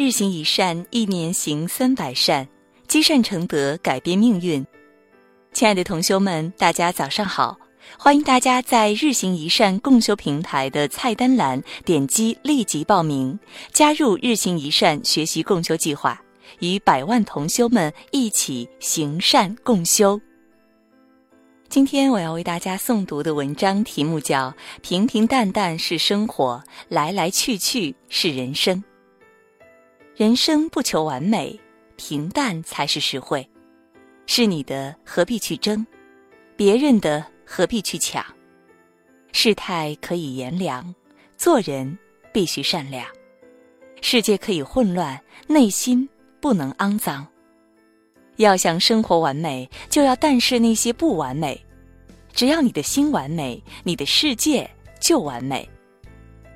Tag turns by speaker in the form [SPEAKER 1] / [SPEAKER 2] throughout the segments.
[SPEAKER 1] 日行一善，一年行三百善，积善成德，改变命运。亲爱的同修们，大家早上好！欢迎大家在日行一善共修平台的菜单栏点击立即报名，加入日行一善学习共修计划，与百万同修们一起行善共修。今天我要为大家诵读的文章题目叫《平平淡淡是生活，来来去去是人生》。人生不求完美，平淡才是实惠。是你的何必去争，别人的何必去抢？世态可以炎凉，做人必须善良。世界可以混乱，内心不能肮脏。要想生活完美，就要淡视那些不完美。只要你的心完美，你的世界就完美。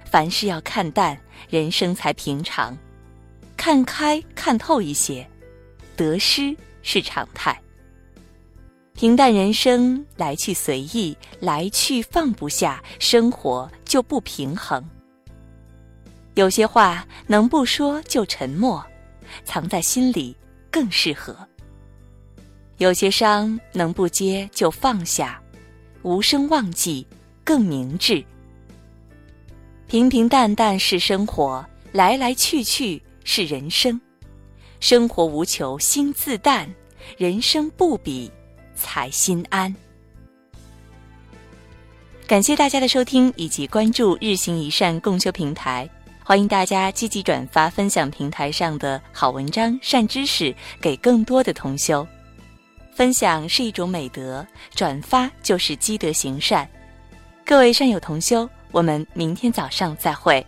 [SPEAKER 1] 凡事要看淡，人生才平常。看开、看透一些，得失是常态。平淡人生，来去随意，来去放不下，生活就不平衡。有些话能不说就沉默，藏在心里更适合。有些伤能不接就放下，无声忘记更明智。平平淡淡是生活，来来去去。是人生，生活无求心自淡，人生不比才心安。感谢大家的收听以及关注日行一善共修平台，欢迎大家积极转发分享平台上的好文章、善知识给更多的同修。分享是一种美德，转发就是积德行善。各位善友同修，我们明天早上再会。